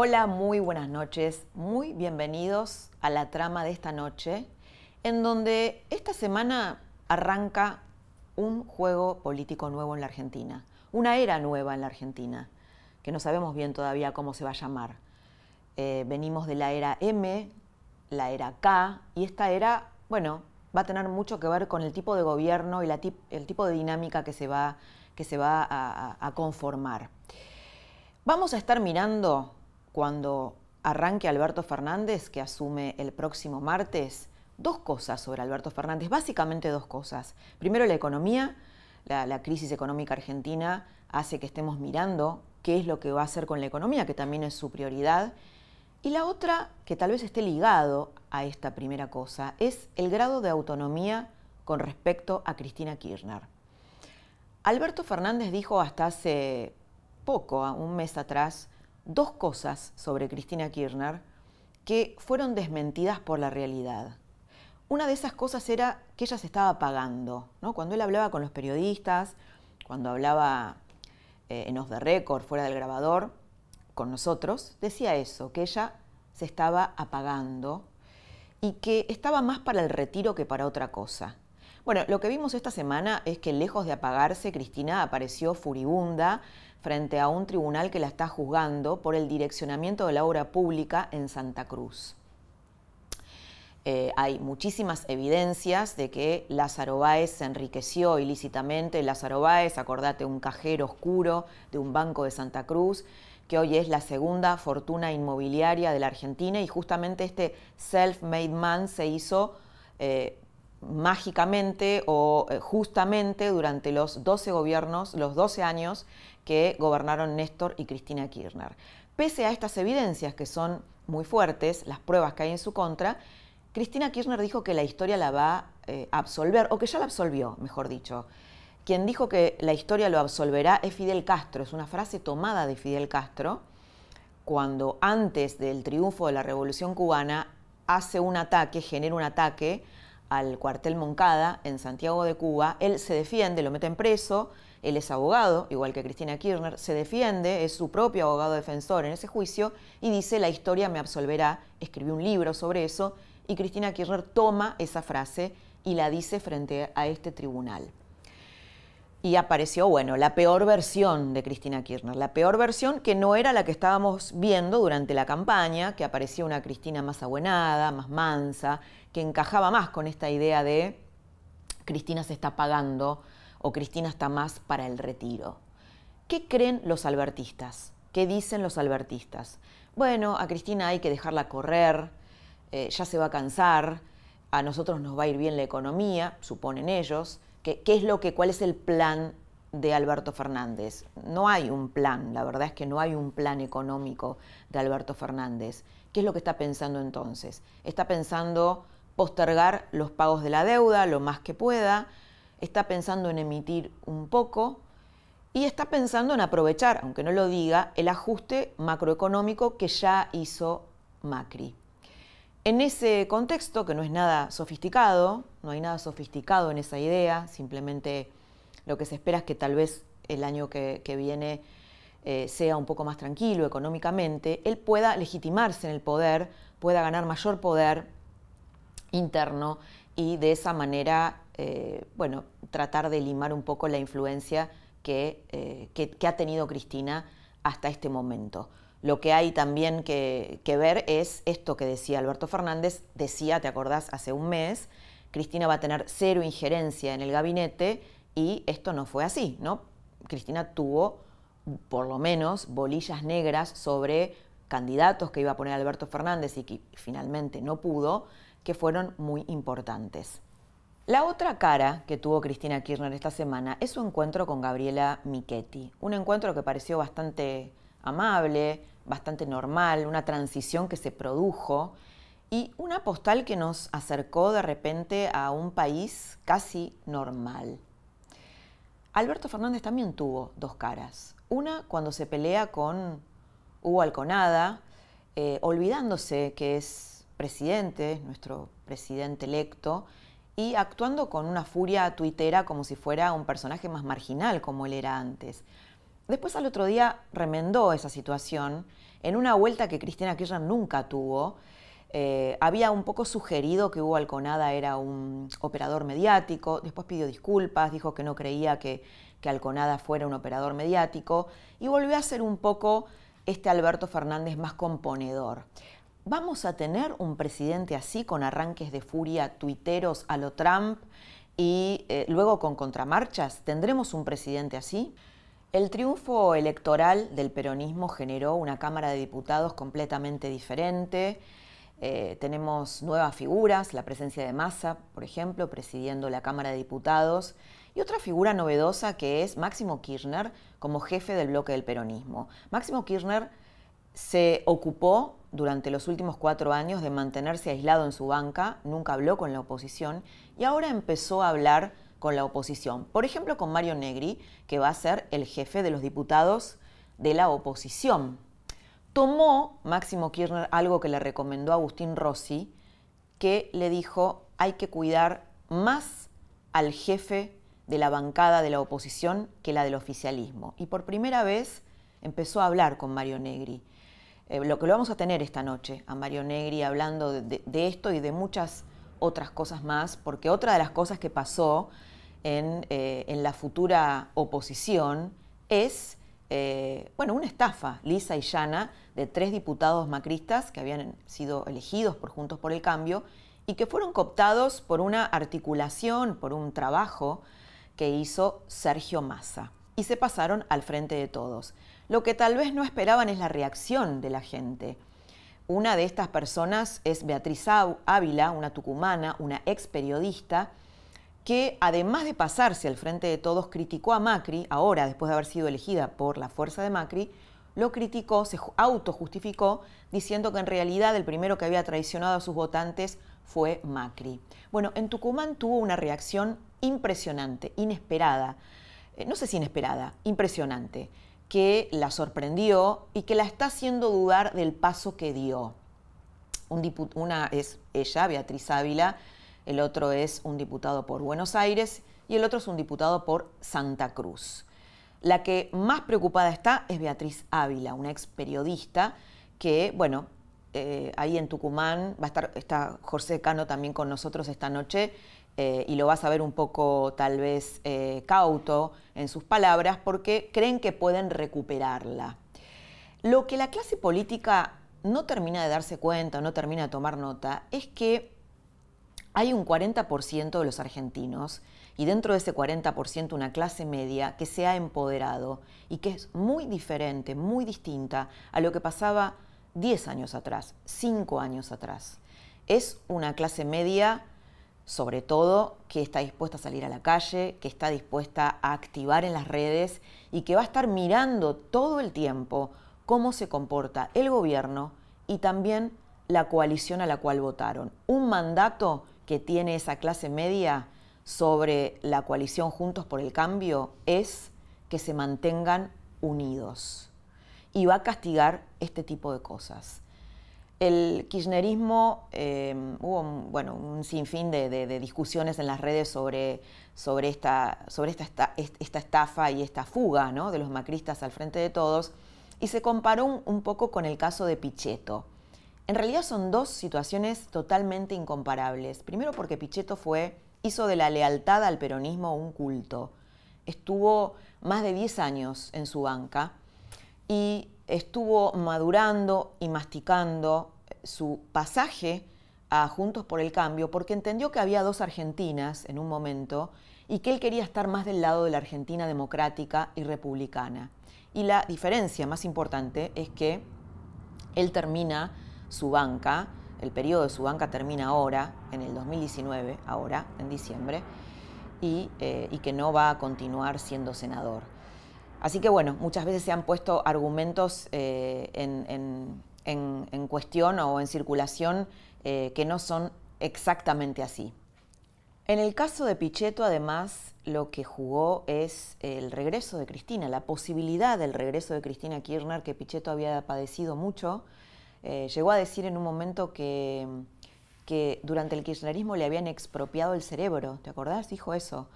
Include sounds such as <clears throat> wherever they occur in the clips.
Hola, muy buenas noches, muy bienvenidos a la trama de esta noche, en donde esta semana arranca un juego político nuevo en la Argentina, una era nueva en la Argentina, que no sabemos bien todavía cómo se va a llamar. Eh, venimos de la era M, la era K, y esta era, bueno, va a tener mucho que ver con el tipo de gobierno y el tipo de dinámica que se va, que se va a conformar. Vamos a estar mirando cuando arranque Alberto Fernández, que asume el próximo martes, dos cosas sobre Alberto Fernández, básicamente dos cosas. Primero, la economía, la, crisis económica argentina hace que estemos mirando qué es lo que va a hacer con la economía, que también es su prioridad. Y la otra, que tal vez esté ligado a esta primera cosa, es el grado de autonomía con respecto a Cristina Kirchner. Alberto Fernández dijo hasta hace poco, un mes atrás, dos cosas sobre Cristina Kirchner que fueron desmentidas por la realidad. Una de esas cosas era que ella se estaba pagando, ¿no? Cuando él hablaba con los periodistas, cuando hablaba eh, en Off the Record, fuera del grabador, con nosotros, decía eso, que ella se estaba apagando y que estaba más para el retiro que para otra cosa. Bueno, lo que vimos esta semana es que lejos de apagarse, Cristina apareció furibunda, frente a un tribunal que la está juzgando por el direccionamiento de la obra pública en Santa Cruz. Eh, hay muchísimas evidencias de que Lázaro Báez se enriqueció ilícitamente. Lázaro Báez, acordate, un cajero oscuro de un banco de Santa Cruz, que hoy es la segunda fortuna inmobiliaria de la Argentina y justamente este self-made man se hizo eh, mágicamente o eh, justamente durante los 12 gobiernos, los 12 años que gobernaron Néstor y Cristina Kirchner. Pese a estas evidencias que son muy fuertes, las pruebas que hay en su contra, Cristina Kirchner dijo que la historia la va eh, a absolver, o que ya la absolvió, mejor dicho. Quien dijo que la historia lo absolverá es Fidel Castro, es una frase tomada de Fidel Castro, cuando antes del triunfo de la Revolución cubana hace un ataque, genera un ataque al cuartel Moncada en Santiago de Cuba, él se defiende, lo meten preso, él es abogado, igual que Cristina Kirchner, se defiende, es su propio abogado defensor en ese juicio y dice la historia me absolverá, escribió un libro sobre eso y Cristina Kirchner toma esa frase y la dice frente a este tribunal. Y apareció, bueno, la peor versión de Cristina Kirchner, la peor versión que no era la que estábamos viendo durante la campaña, que aparecía una Cristina más abuenada, más mansa, que encajaba más con esta idea de Cristina se está pagando o Cristina está más para el retiro. ¿Qué creen los albertistas? ¿Qué dicen los albertistas? Bueno, a Cristina hay que dejarla correr, eh, ya se va a cansar, a nosotros nos va a ir bien la economía, suponen ellos. ¿Qué, es lo que, cuál es el plan de Alberto Fernández? No hay un plan, la verdad es que no hay un plan económico de Alberto Fernández. ¿Qué es lo que está pensando entonces? Está pensando postergar los pagos de la deuda lo más que pueda, está pensando en emitir un poco y está pensando en aprovechar, aunque no lo diga, el ajuste macroeconómico que ya hizo Macri. En ese contexto, que no es nada sofisticado, no hay nada sofisticado en esa idea, simplemente lo que se espera es que tal vez el año que, viene eh, sea un poco más tranquilo económicamente, él pueda legitimarse en el poder, pueda ganar mayor poder interno y de esa manera, eh, bueno, tratar de limar un poco la influencia eh, que, ha tenido Cristina hasta este momento. Lo que hay también que, ver es esto que decía Alberto Fernández, decía, ¿te acordás? Hace un mes, Cristina va a tener cero injerencia en el gabinete y esto no fue así, ¿no? Cristina tuvo por lo menos bolillas negras sobre candidatos que iba a poner Alberto Fernández y que finalmente no pudo, que fueron muy importantes. La otra cara que tuvo Cristina Kirchner esta semana es su encuentro con Gabriela Michetti. Un encuentro que pareció bastante amable, bastante normal, una transición que se produjo y una postal que nos acercó de repente a un país casi normal. Alberto Fernández también tuvo dos caras. Una cuando se pelea con Hugo Alconada, eh, olvidándose que es presidente, nuestro presidente electo, y actuando con una furia tuitera como si fuera un personaje más marginal como él era antes. Después al otro día remendó esa situación en una vuelta que Cristina Kirchner nunca tuvo. Eh, había un poco sugerido que Hugo Alconada era un operador mediático, después pidió disculpas, dijo que no creía que, que Alconada fuera un operador mediático y volvió a ser un poco este Alberto Fernández más componedor. ¿Vamos a tener un presidente así con arranques de furia tuiteros a lo Trump y eh, luego con contramarchas? ¿Tendremos un presidente así? El triunfo electoral del peronismo generó una Cámara de Diputados completamente diferente. Eh, tenemos nuevas figuras, la presencia de Massa, por ejemplo, presidiendo la Cámara de Diputados, y otra figura novedosa que es Máximo Kirchner como jefe del bloque del peronismo. Máximo Kirchner se ocupó durante los últimos cuatro años de mantenerse aislado en su banca, nunca habló con la oposición y ahora empezó a hablar con la oposición. Por ejemplo, con Mario Negri, que va a ser el jefe de los diputados de la oposición. Tomó Máximo Kirchner algo que le recomendó Agustín Rossi, que le dijo hay que cuidar más al jefe de la bancada de la oposición que la del oficialismo. Y por primera vez empezó a hablar con Mario Negri. Eh, lo que lo vamos a tener esta noche, a Mario Negri hablando de, esto y de muchas otras cosas más, porque otra de las cosas que pasó en, eh, la futura oposición es, eh, bueno, una estafa lisa y llana de tres diputados macristas que habían sido elegidos por Juntos por el Cambio y que fueron cooptados por una articulación, por un trabajo que hizo Sergio Massa y se pasaron al frente de todos. Lo que tal vez no esperaban es la reacción de la gente. Una de estas personas es Beatriz Ávila, una tucumana, una ex periodista, que además de pasarse al frente de todos, criticó a Macri, ahora después de haber sido elegida por la fuerza de Macri, lo criticó, se autojustificó, diciendo que en realidad el primero que había traicionado a sus votantes fue Macri. Bueno, en Tucumán tuvo una reacción impresionante, inesperada, eh, no sé si inesperada, impresionante que la sorprendió y que la está haciendo dudar del paso que dio. una es ella, Beatriz Ávila, el otro es un diputado por Buenos Aires y el otro es un diputado por Santa Cruz. La que más preocupada está es Beatriz Ávila, una ex periodista que, bueno, eh, ahí en Tucumán va a estar, está José Cano también con nosotros esta noche eh, y lo vas a ver un poco tal vez eh, cauto en sus palabras, porque creen que pueden recuperarla. Lo que la clase política no termina de darse cuenta, no termina de tomar nota, es que hay un 40% de los argentinos y dentro de ese 40% una clase media que se ha empoderado y que es muy diferente, muy distinta a lo que pasaba 10 años atrás, 5 años atrás. Es una clase media sobre todo que está dispuesta a salir a la calle, que está dispuesta a activar en las redes y que va a estar mirando todo el tiempo cómo se comporta el gobierno y también la coalición a la cual votaron. Un mandato que tiene esa clase media sobre la coalición Juntos por el Cambio es que se mantengan unidos y va a castigar este tipo de cosas. El kirchnerismo, em, hubo un, bueno, un sinfín de, discusiones en las redes sobre, sobre, esta, sobre esta, esta, estafa y esta fuga ¿no? de los macristas al frente de todos, y se comparó un, poco con el caso de Pichetto. En realidad son dos situaciones totalmente incomparables. Primero porque Pichetto fue, hizo de la lealtad al peronismo un culto. Estuvo más de 10 años en su banca y estuvo madurando y masticando su pasaje a Juntos por el Cambio porque entendió que había dos Argentinas en un momento y que él quería estar más del lado de la Argentina democrática y republicana. Y la diferencia más importante es que él termina su banca el periodo de su banca termina ahora, en el 2019, ahora, en diciembre, y, eh, y que no va a continuar siendo senador. Así que bueno, muchas veces se han puesto argumentos eh, en, cuestión o en circulación eh, que no son exactamente así. En el caso de Pichetto, además, lo que jugó es el regreso de Cristina, la posibilidad del regreso de Cristina Kirchner, que Pichetto había padecido mucho. Eh, llegó a decir en un momento que, que durante el kirchnerismo le habían expropiado el cerebro, ¿te acordás? Dijo eso.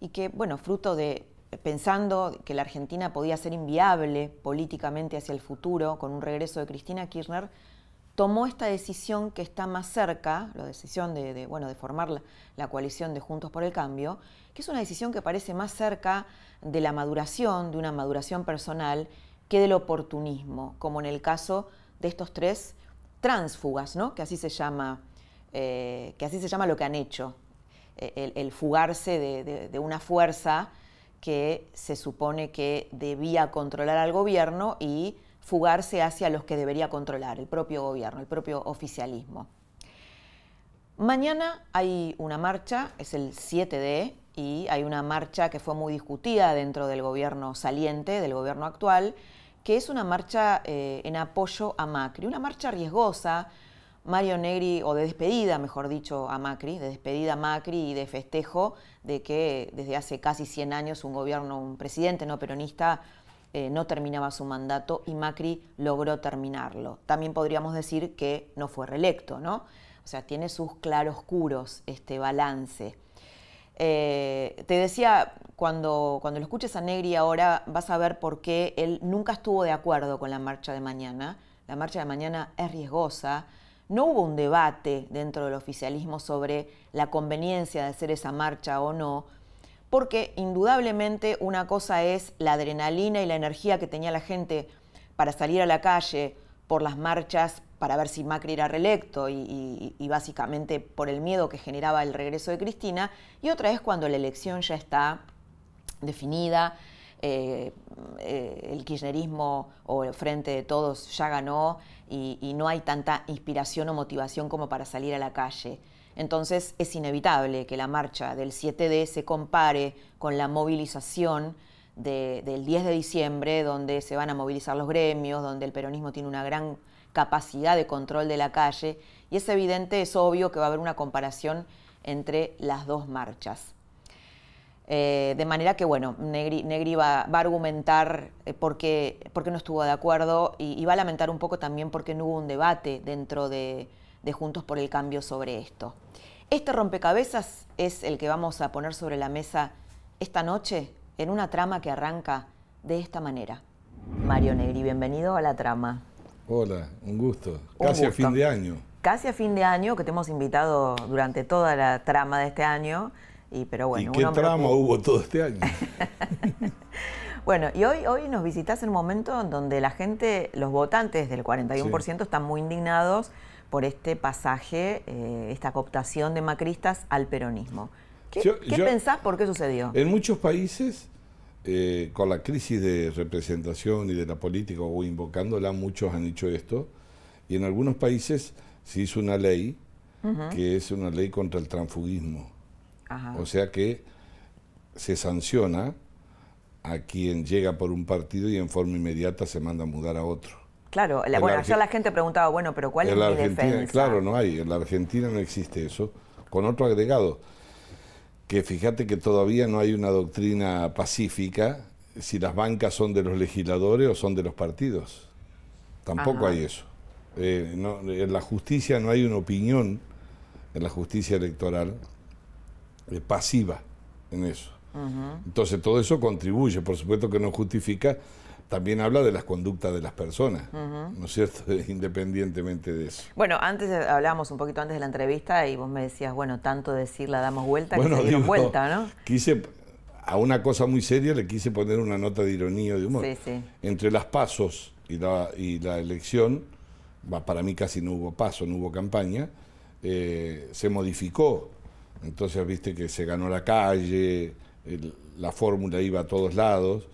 Y que, bueno, fruto de pensando que la Argentina podía ser inviable políticamente hacia el futuro con un regreso de Cristina Kirchner, tomó esta decisión que está más cerca, la decisión de, bueno, de formar la, coalición de Juntos por el Cambio, que es una decisión que parece más cerca de la maduración, de una maduración personal, que del oportunismo, como en el caso de estos tres transfugas, ¿no? que, así se llama, eh, que así se llama lo que han hecho, eh, el, fugarse de una fuerza que se supone que debía controlar al gobierno y fugarse hacia los que debería controlar, el propio gobierno, el propio oficialismo. Mañana hay una marcha, es el 7D, y hay una marcha que fue muy discutida dentro del gobierno saliente, del gobierno actual, que es una marcha eh, en apoyo a Macri, una marcha riesgosa, Mario Negri, o de despedida, mejor dicho, a Macri, de despedida a Macri y de festejo de que desde hace casi 100 años un gobierno, un presidente no peronista, eh, no terminaba su mandato y Macri logró terminarlo. También podríamos decir que no fue reelecto, ¿no? O sea, tiene sus claroscuros este balance. Eh, te decía, cuando, cuando lo escuches a Negri ahora, vas a ver por qué él nunca estuvo de acuerdo con la marcha de mañana. La marcha de mañana es riesgosa, no hubo un debate dentro del oficialismo sobre la conveniencia de hacer esa marcha o no, porque indudablemente una cosa es la adrenalina y la energía que tenía la gente para salir a la calle por las marchas para ver si Macri era reelecto y, básicamente por el miedo que generaba el regreso de Cristina, y otra es cuando la elección ya está definida, eh, eh, el kirchnerismo o el Frente de Todos ya ganó y, no hay tanta inspiración o motivación como para salir a la calle. Entonces es inevitable que la marcha del 7D se compare con la movilización del 10 de diciembre, donde se van a movilizar los gremios, donde el peronismo tiene una gran capacidad de control de la calle, y es evidente, es obvio que va a haber una comparación entre las dos marchas. Eh, de manera que, bueno, Negri, va, a argumentar eh, por, qué, no estuvo de acuerdo y, va a lamentar un poco también porque no hubo un debate dentro de, Juntos por el Cambio sobre esto. Este rompecabezas es el que vamos a poner sobre la mesa esta noche en una trama que arranca de esta manera. Mario Negri, bienvenido a la trama. Hola, un gusto. Casi a fin de año. Casi a fin de año, que te hemos invitado durante toda la trama de este año y, pero bueno, ¿Y qué trama hubo todo este año? <laughs> bueno, y hoy, hoy nos visitas en un momento en donde la gente, los votantes del 41% están muy indignados por este pasaje, eh, esta cooptación de macristas al peronismo. ¿Qué, pensás por qué sucedió? En muchos países, eh, con la crisis de representación y de la política, o invocándola, muchos han dicho esto, y en algunos países se hizo una ley que es una ley contra el transfugismo o sea que se sanciona a quien llega por un partido y en forma inmediata se manda a mudar a otro. Claro, la, bueno, ayer la gente preguntaba, bueno, pero ¿cuál es la defensa? Claro, no hay, en la Argentina no existe eso, con otro agregado, que fíjate que todavía no hay una doctrina pacífica si las bancas son de los legisladores o son de los partidos. Tampoco hay eso. Eh, en la justicia no hay una opinión, en la justicia electoral, eh, pasiva en eso. Entonces todo eso contribuye, por supuesto que no justifica, también habla de las conductas de las personas, ¿no es cierto? <laughs> Independientemente de eso. Bueno, antes hablábamos un poquito antes de la entrevista y vos me decías, bueno, tanto decir la damos vuelta que se dieron vuelta, ¿no? Quise, a una cosa muy seria le quise poner una nota de ironía de humor. Sí, sí. Entre las pasos y la, y la elección, para mí casi no hubo paso, no hubo campaña, eh, se modificó entonces viste que se ganó la calle, la fórmula iba a todos lados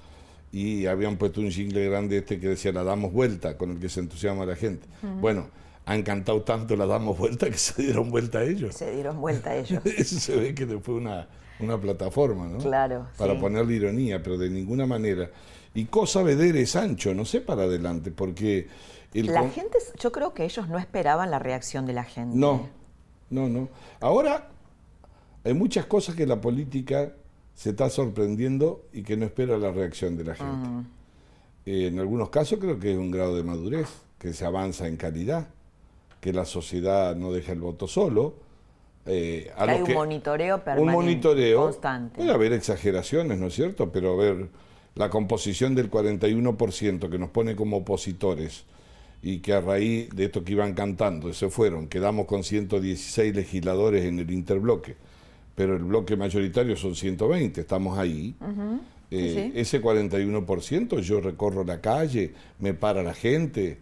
y habían puesto un jingle grande este que decía la damos vuelta, con el que se entusiasma la gente. Bueno, han cantado tanto la damos vuelta <laughs> que se dieron vuelta a ellos. Se dieron vuelta a ellos. <laughs> Eso se ve que fue una, una plataforma, ¿no? Claro. Para sí. ponerle ironía, pero de ninguna manera. Y cosa vedere es ancho, no sé para adelante, porque... El La con- gente, yo creo que ellos no esperaban la reacción de la gente. No, no, no. Ahora hay muchas cosas que la política se está sorprendiendo y que no espera la reacción de la gente. Eh, en algunos casos creo que es un grado de madurez, que se avanza en calidad, que la sociedad no deja el voto solo. eh, a hay los un monitoreo un permanente, monitoreo. constante. Puede haber exageraciones, ¿no es cierto? Pero a ver, la composición del 41% que nos pone como opositores y que a raíz de esto que iban cantando se fueron, quedamos con 116 legisladores en el interbloque, pero el bloque mayoritario son 120, estamos ahí. Eh, sí. Ese 41% yo recorro la calle, me para la gente,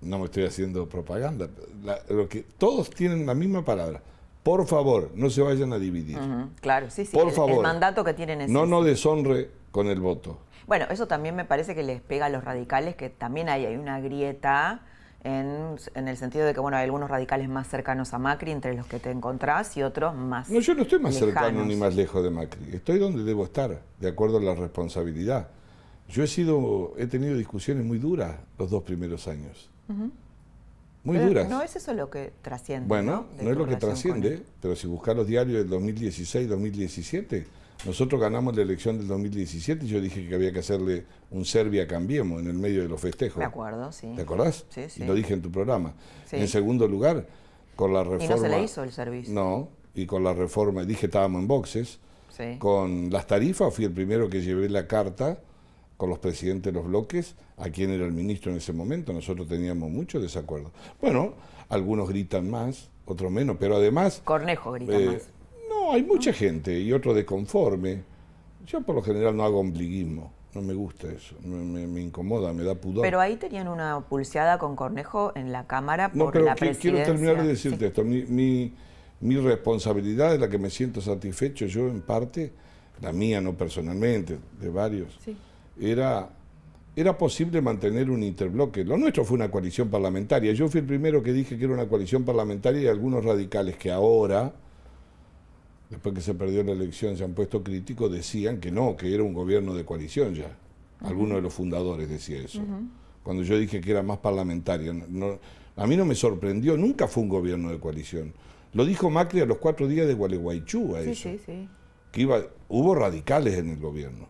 no me estoy haciendo propaganda, la- lo que, todos tienen la misma palabra. Por favor, no se vayan a dividir. Ujú, Claro, sí, sí. Por el, el favor. mandato que tienen es No nos deshonre con el voto. Bueno, eso también me parece que les pega a los radicales, que también hay, hay una grieta en, en el sentido de que, bueno, hay algunos radicales más cercanos a Macri, entre los que te encontrás, y otros más No, yo no estoy más cercano ni más lejos de Macri. Estoy donde debo estar, de acuerdo a la responsabilidad. Yo he sido, he tenido discusiones muy duras los dos primeros años. Muy Pero duras. No es eso lo que trasciende. Bueno, De no es lo que trasciende, pero si buscar los diarios del 2016-2017, nosotros ganamos la elección del 2017 y yo dije que había que hacerle un Serbia Cambiemos en el medio de los festejos. Me acuerdo, sí. ¿Te acordás? Sí, sí. Y lo dije en tu programa. Sí. En segundo lugar, con la reforma... Y no se le hizo el servicio. No, y con la reforma, dije estábamos en boxes, Sí. con las tarifas fui el primero que llevé la carta con los presidentes de los bloques, a quien era el ministro en ese momento, nosotros teníamos mucho desacuerdo. Bueno, algunos gritan más, otros menos, pero además... Cornejo grita eh, más. No, hay mucha gente y otro desconforme. Yo por lo general no hago ombliguismo, no me gusta eso, me, me- me incomoda, me da pudor. Pero ahí tenían una pulseada con Cornejo en la Cámara por No, pero la que- quiero presidencia. terminar de decirte Sí. esto. Mi, mi- mi responsabilidad de la que me siento satisfecho yo en parte, la mía no personalmente, de varios, Sí. era, era posible mantener un interbloque. Lo nuestro fue una coalición parlamentaria. Yo fui el primero que dije que era una coalición parlamentaria y algunos radicales que ahora, después que se perdió la elección, se han puesto críticos, decían que no, que era un gobierno de coalición ya. Alguno de los fundadores decía eso. Cuando yo dije que era más parlamentaria. no- a mí no me sorprendió, nunca fue un gobierno de coalición. Lo dijo Macri a los cuatro días de Gualeguaychú a Sí, eso sí, sí. que iba, hubo radicales en el gobierno.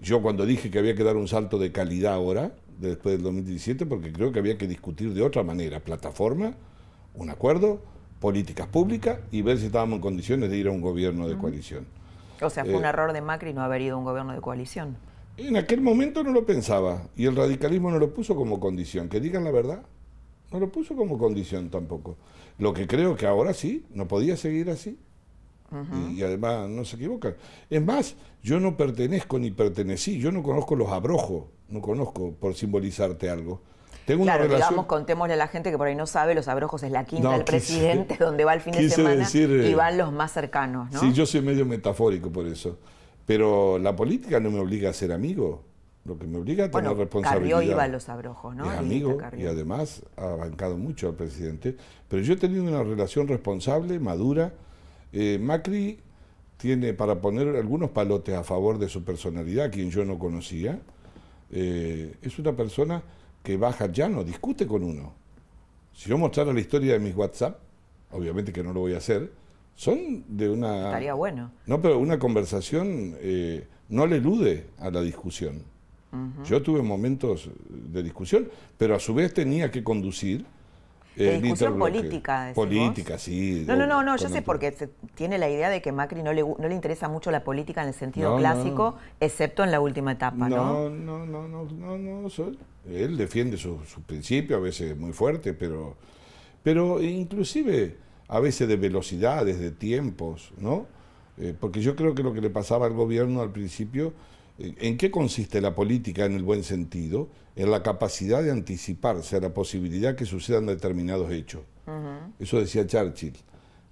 Yo cuando dije que había que dar un salto de calidad ahora, después del 2017, porque creo que había que discutir de otra manera, plataforma, un acuerdo, políticas públicas y ver si estábamos en condiciones de ir a un gobierno de coalición. O sea, fue Eh, un error de Macri no haber ido a un gobierno de coalición. En aquel momento no lo pensaba y el radicalismo no lo puso como condición, que digan la verdad, no lo puso como condición tampoco. Lo que creo que ahora sí, no podía seguir así. y, y además no se equivocan. Es más, yo no pertenezco ni pertenecí, yo no conozco los abrojos, no conozco por simbolizarte algo. Tengo Claro, una relación. digamos, contémosle a la gente que por ahí no sabe, los abrojos es la quinta No, del quise- presidente, <laughs> donde va el fin de semana decir, eh, y van los más cercanos, ¿no? Sí, yo soy medio metafórico por eso. Pero la política no me obliga a ser amigo, lo que me obliga a tener bueno, responsabilidad. Carrió iba a los abrojos, ¿no? es amigo y además ha bancado mucho al presidente. Pero yo he tenido una relación responsable, madura. Eh, Macri tiene, para poner algunos palotes a favor de su personalidad, quien yo no conocía, eh, es una persona que baja ya no discute con uno. Si yo mostrara la historia de mis WhatsApp, obviamente que no lo voy a hacer, son de una... Estaría bueno. No, pero una conversación eh, no le elude a la discusión. Yo tuve momentos de discusión, pero a su vez tenía que conducir. De el discusión política, Política, vos. sí. No, no, no, no, yo con sé porque se- tiene la idea de que Macri no le, no le interesa mucho la política en el sentido No, clásico, no. excepto en la última etapa, ¿no? No, no, no, no, no, Él defiende sus su principios, a veces muy fuerte, pero, pero inclusive a veces de velocidades, de tiempos, ¿no? Eh, porque yo creo que lo que le pasaba al gobierno al principio, eh, ¿en qué consiste la política en el buen sentido? En la capacidad de anticiparse a la posibilidad que sucedan determinados hechos. Eso decía Churchill,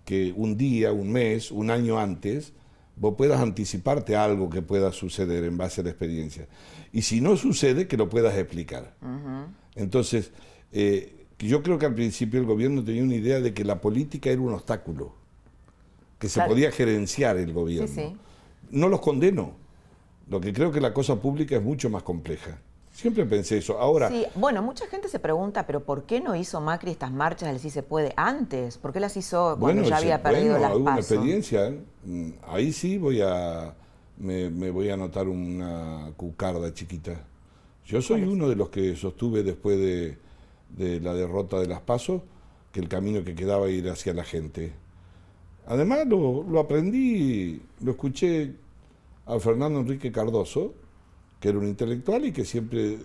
que un día, un mes, un año antes, vos puedas anticiparte a algo que pueda suceder en base a la experiencia. Y si no sucede, que lo puedas explicar. Entonces, eh, yo creo que al principio el gobierno tenía una idea de que la política era un obstáculo, que se podía gerenciar el gobierno. Sí, sí. No los condeno. Lo que creo que la cosa pública es mucho más compleja. Siempre pensé eso. Ahora, Sí, bueno, mucha gente se pregunta, pero ¿por qué no hizo Macri estas marchas del sí se puede antes? ¿Por qué las hizo cuando ya se- había perdido bueno, las PASO? experiencia. ¿eh? Mm, Ahí sí voy a me, me voy a anotar una cucarda chiquita. Yo soy uno de los que sostuve después de, de la derrota de las PASO que el camino que quedaba era ir hacia la gente. Además lo, lo aprendí, lo escuché a Fernando Enrique Cardoso, que era un intelectual y que siempre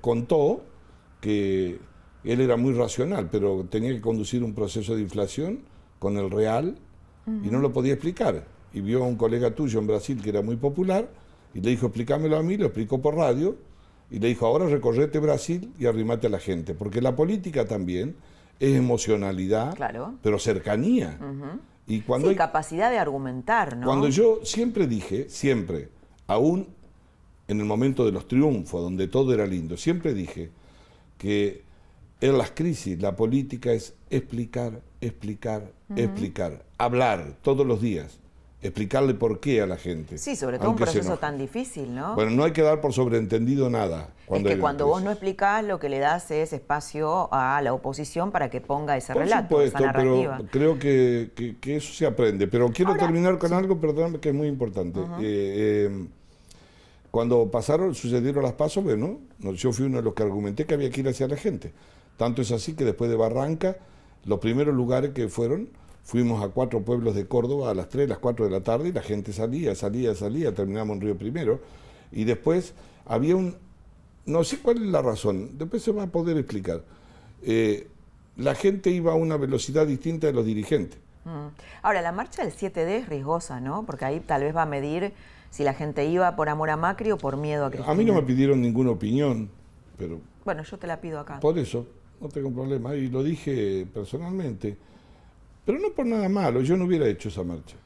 contó que él era muy racional, pero tenía que conducir un proceso de inflación con el real y no lo podía explicar. Y vio a un colega tuyo en Brasil que era muy popular y le dijo, explícamelo a mí, lo explicó por radio y le dijo, ahora recorrete Brasil y arrimate a la gente, porque la política también es emocionalidad, Claro. pero cercanía. Y cuando sí, hay- capacidad de argumentar, ¿no? cuando yo siempre dije, siempre, aún en el momento de los triunfos, donde todo era lindo, siempre dije que en las crisis la política es explicar, explicar, explicar, hablar todos los días, explicarle por qué a la gente. Sí, sobre todo un proceso tan difícil, ¿no? Bueno, no hay que dar por sobreentendido nada. es que cuando vos no explicás, lo que le das es espacio a la oposición para que ponga ese Por relato, supuesto, esa narrativa. pero creo que, que- que eso se aprende. Pero quiero Ahora, terminar con algo, perdóname, que es muy importante. Eh, eh, cuando pasaron, sucedieron las pasos, bueno, no- yo fui uno de los que argumenté que había que ir hacia la gente. Tanto es así que después de Barranca, los primeros lugares que fueron, fuimos a cuatro pueblos de Córdoba a las 3, las 4 de la tarde y la gente salía, salía, salía, terminamos en Río Primero. Y después había un, no sé cuál es la razón, después se va a poder explicar. Eh, la gente iba a una velocidad distinta de los dirigentes. Mm. Ahora, la marcha del 7D es riesgosa, ¿no? Porque ahí tal vez va a medir si la gente iba por amor a Macri o por miedo a Cristina. A mí no me pidieron ninguna opinión, pero Bueno, yo te la pido acá. por eso no tengo problema. Y lo dije personalmente. Pero no por nada malo, yo no hubiera hecho esa marcha.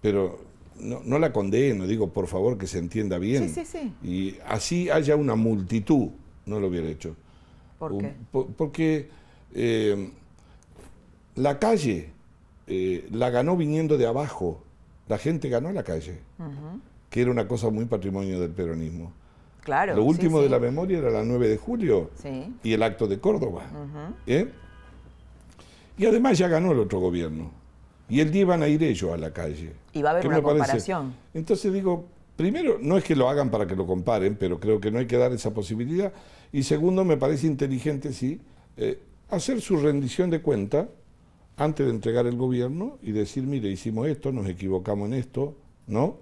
Pero no, no la condeno, digo por favor que se entienda bien. Sí, sí, sí. Y así haya una multitud, no lo hubiera hecho. ¿Por qué? po- Porque eh, la calle eh, la ganó viniendo de abajo. La gente ganó la calle, que era una cosa muy patrimonio del peronismo. Claro. Lo último sí. de la memoria era la 9 de julio Sí. y el acto de Córdoba. ¿eh? Y además ya ganó el otro gobierno. Y el día iban a ir ellos a la calle. Y va a haber ¿Qué una parece? comparación. Entonces digo, primero, no es que lo hagan para que lo comparen, pero creo que no hay que dar esa posibilidad. Y segundo, me parece inteligente, sí, eh, hacer su rendición de cuenta antes de entregar el gobierno y decir, mire, hicimos esto, nos equivocamos en esto, ¿no?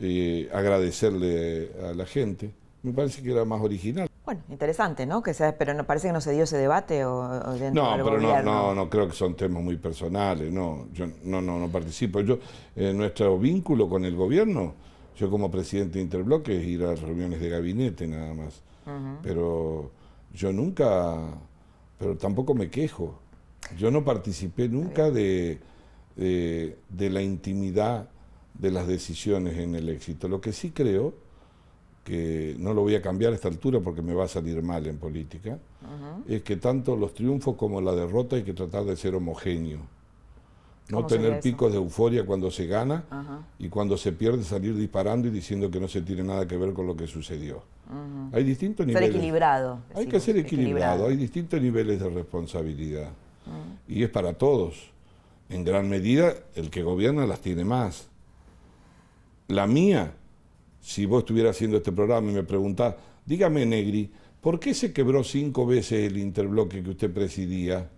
Eh, agradecerle a la gente. Me parece que era más original. Bueno, interesante, ¿no? Que sea, pero no, parece que no se dio ese debate o, o dentro No, del pero no, gobierno. no, no creo que son temas muy personales, no, yo no, no, no participo. Yo, eh, nuestro vínculo con el gobierno, yo como presidente de Interbloque es ir a reuniones de gabinete nada más. Pero yo nunca, pero tampoco me quejo. Yo no participé nunca de, de, de la intimidad de las decisiones en el éxito. Lo que sí creo, que no lo voy a cambiar a esta altura porque me va a salir mal en política, es que tanto los triunfos como la derrota hay que tratar de ser homogéneo. No ¿Cómo sería tener picos de euforia cuando se gana y cuando se pierde salir disparando y diciendo que no se tiene nada que ver con lo que sucedió. Hay distintos Ser niveles. Hay que ser equilibrado, hay distintos niveles de responsabilidad. Y es para todos. En gran medida, el que gobierna las tiene más. La mía, si vos estuvieras haciendo este programa y me preguntás, dígame, Negri, ¿por qué se quebró cinco veces el interbloque que usted presidía?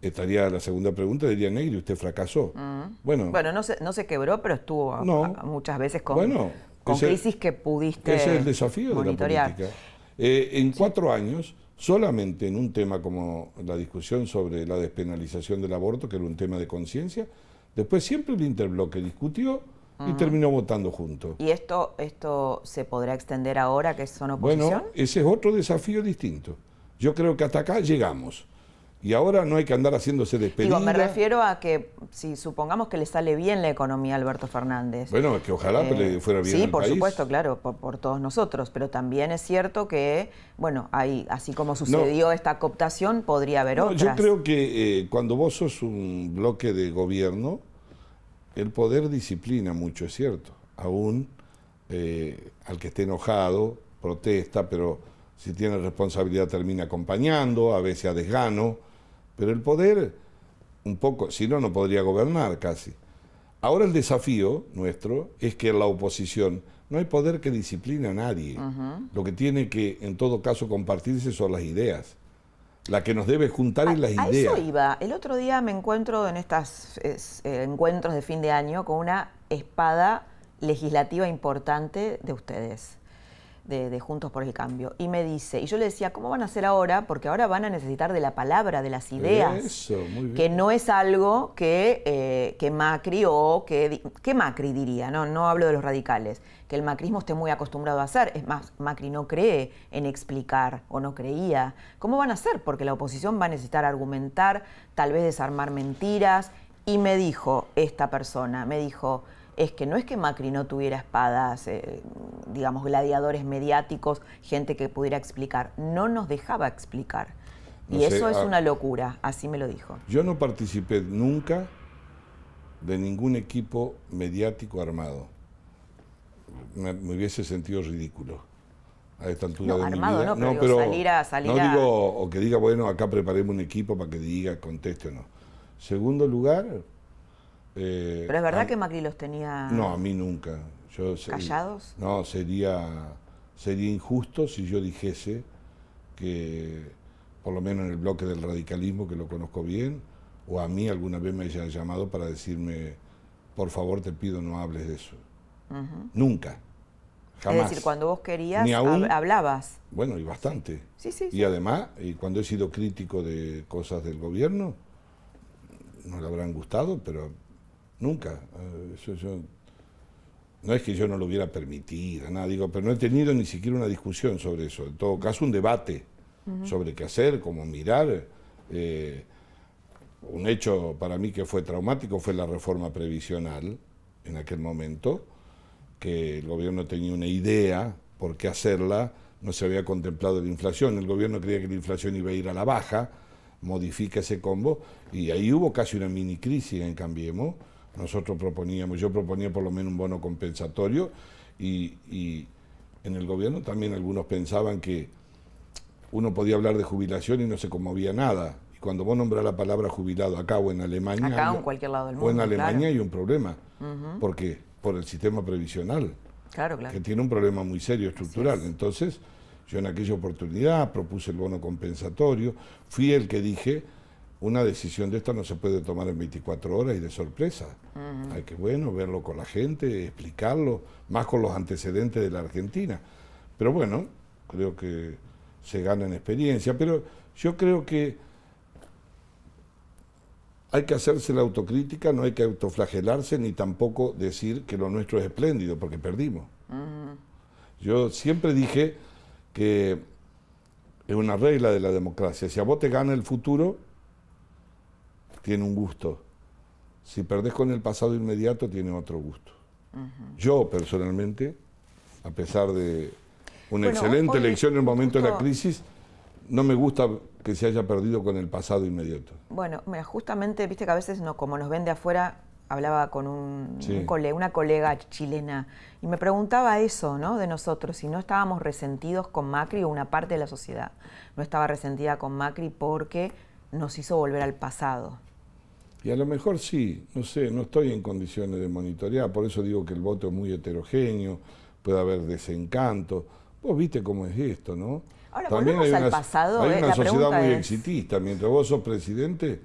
Estaría la segunda pregunta, diría Negri, usted fracasó. Bueno, Bueno, no se, no se quebró, pero estuvo a- No. a- muchas veces con, Bueno, con crisis que pudiste Ese es el desafío monitorear. de la política. Eh, en cuatro años, solamente en un tema como la discusión sobre la despenalización del aborto, que era un tema de conciencia, después siempre el interbloque discutió y terminó votando juntos. ¿Y esto, esto se podrá extender ahora que son oposición? Bueno, ese es otro desafío distinto. Yo creo que hasta acá llegamos. Y ahora no hay que andar haciéndose despedida. Digo, me refiero a que si supongamos que le sale bien la economía a Alberto Fernández. Bueno, es que ojalá eh, le fuera bien Sí, al por país. supuesto, claro, por, por todos nosotros. Pero también es cierto que, bueno, hay, así como sucedió esta cooptación, podría haber No, otras. yo creo que eh, cuando vos sos un bloque de gobierno, el poder disciplina mucho, es cierto. Aún eh, al que esté enojado, protesta, pero si tiene responsabilidad termina acompañando, a veces a desgano. Pero el poder, un poco, si no, no podría gobernar casi. Ahora el desafío nuestro es que en la oposición no hay poder que discipline a nadie. Lo que tiene que, en todo caso, compartirse son las ideas. La que nos debe juntar es las a ideas. eso iba. El otro día me encuentro en estos encuentros de fin de año con una espada legislativa importante de ustedes, de, de, Juntos por el Cambio. Y me dice, y yo le decía, ¿cómo van a hacer ahora? Porque ahora van a necesitar de la palabra, de las ideas. Eso, muy bien. Que no es algo que, eh, que Macri o que, que Macri diría, ¿no? no hablo de los radicales, que el macrismo esté muy acostumbrado a hacer. Es más, Macri no cree en explicar o no creía. ¿Cómo van a hacer? Porque la oposición va a necesitar argumentar, tal vez desarmar mentiras. Y me dijo esta persona, me dijo, es que no es que Macri no tuviera espadas, eh, digamos, gladiadores mediáticos, gente que pudiera explicar, no nos dejaba explicar. No y sé, eso es ah, una locura, así me lo dijo. Yo no participé nunca de ningún equipo mediático armado. Me, me hubiese sentido ridículo a esta altura No, de armado mi vida. no, pero digo, salir a- salir no a- digo o que diga, bueno, acá preparemos un equipo para que diga, conteste o no. Segundo lugar. Eh, Pero es verdad a- que Macri los tenía No, a mí nunca. Yo callados. No, sería, sería injusto si yo dijese que, por lo menos en el bloque del radicalismo, que lo conozco bien, o a mí alguna vez me hayan llamado para decirme, por favor te pido no hables de eso. Nunca. Jamás. Es decir, cuando vos querías, aún- hablabas. Bueno, y bastante. Sí, sí, Y sí. además, y cuando he sido crítico de cosas del gobierno, no le habrán gustado, pero nunca. Eh, yo- no es que yo no lo hubiera permitido, nada, digo, pero no he tenido ni siquiera una discusión sobre eso. En todo caso, un debate sobre qué hacer, cómo mirar. Eh, un hecho para mí que fue traumático fue la reforma previsional en aquel momento, que el gobierno tenía una idea por qué hacerla, no se había contemplado la inflación, el gobierno creía que la inflación iba a ir a la baja, modifica ese combo, y ahí hubo casi una mini crisis en Cambiemos. Nosotros proponíamos, yo proponía por lo menos un bono compensatorio, y, y en el gobierno también algunos pensaban que uno podía hablar de jubilación y no se conmovía nada. Y cuando vos nombras la palabra jubilado acá o en Alemania, Acá o en cualquier lado del o en mundo, Alemania claro. hay un problema. ¿Por qué? Por el sistema previsional, Claro, claro. que tiene un problema muy serio estructural. Entonces, yo en aquella oportunidad propuse el bono compensatorio, fui el que dije, una decisión de esta no se puede tomar en 24 horas y de sorpresa. Hay que, bueno, verlo con la gente, explicarlo, más con los antecedentes de la Argentina. Pero bueno, creo que se gana en experiencia, pero yo creo que hay que hacerse la autocrítica, no hay que autoflagelarse ni tampoco decir que lo nuestro es espléndido, porque perdimos. Yo siempre dije que es una regla de la democracia. Si a vos te gana el futuro, tiene un gusto. Si perdés con el pasado inmediato, tiene otro gusto. Yo personalmente, a pesar de una Bueno, excelente hoy elección en el momento de la crisis, no me gusta que se haya perdido con el pasado inmediato. Bueno, mira, justamente, viste que a veces no, como nos ven de afuera, hablaba con un, Sí. un cole- una colega chilena y me preguntaba eso, ¿no? De nosotros, si no estábamos resentidos con Macri o una parte de la sociedad no estaba resentida con Macri porque nos hizo volver al pasado. Y a lo mejor sí, no sé, no estoy en condiciones de monitorear, por eso digo que el voto es muy heterogéneo, puede haber desencanto. Vos viste cómo es esto, ¿no? Ahora, volvemos al pasado, hay eh, una la sociedad muy es- exitista. Mientras vos sos presidente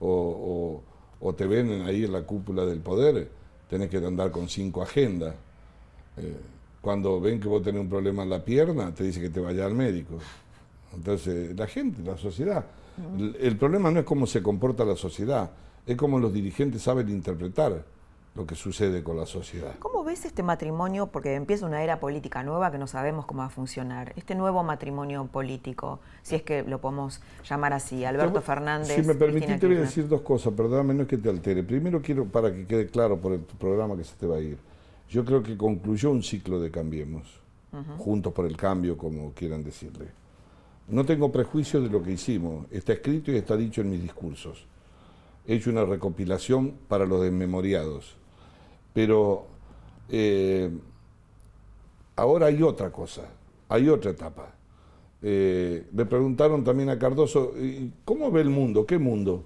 o, o- o te ven ahí en la cúpula del poder, tenés que andar con cinco agendas. Eh, cuando ven que vos tenés un problema en la pierna, te dice que te vaya al médico. Entonces, la gente, la sociedad. El, el problema no es cómo se comporta la sociedad, es cómo los dirigentes saben interpretar lo que sucede con la sociedad. ¿Cómo ves este matrimonio? Porque empieza una era política nueva que no sabemos cómo va a funcionar. Este nuevo matrimonio político, si es que lo podemos llamar así, Alberto Fernández. Si me permitís, te voy a decir dos cosas, perdóname, no es que te altere. Primero quiero, para que quede claro por el programa que se te va a ir, yo creo que concluyó un ciclo de Cambiemos, juntos por el cambio, como quieran decirle. No tengo prejuicio de lo que hicimos, está escrito y está dicho en mis discursos. He hecho una recopilación para los desmemoriados pero eh, ahora hay otra cosa, hay otra etapa. Eh, le preguntaron también a Cardoso, ¿cómo ve el mundo? ¿Qué mundo?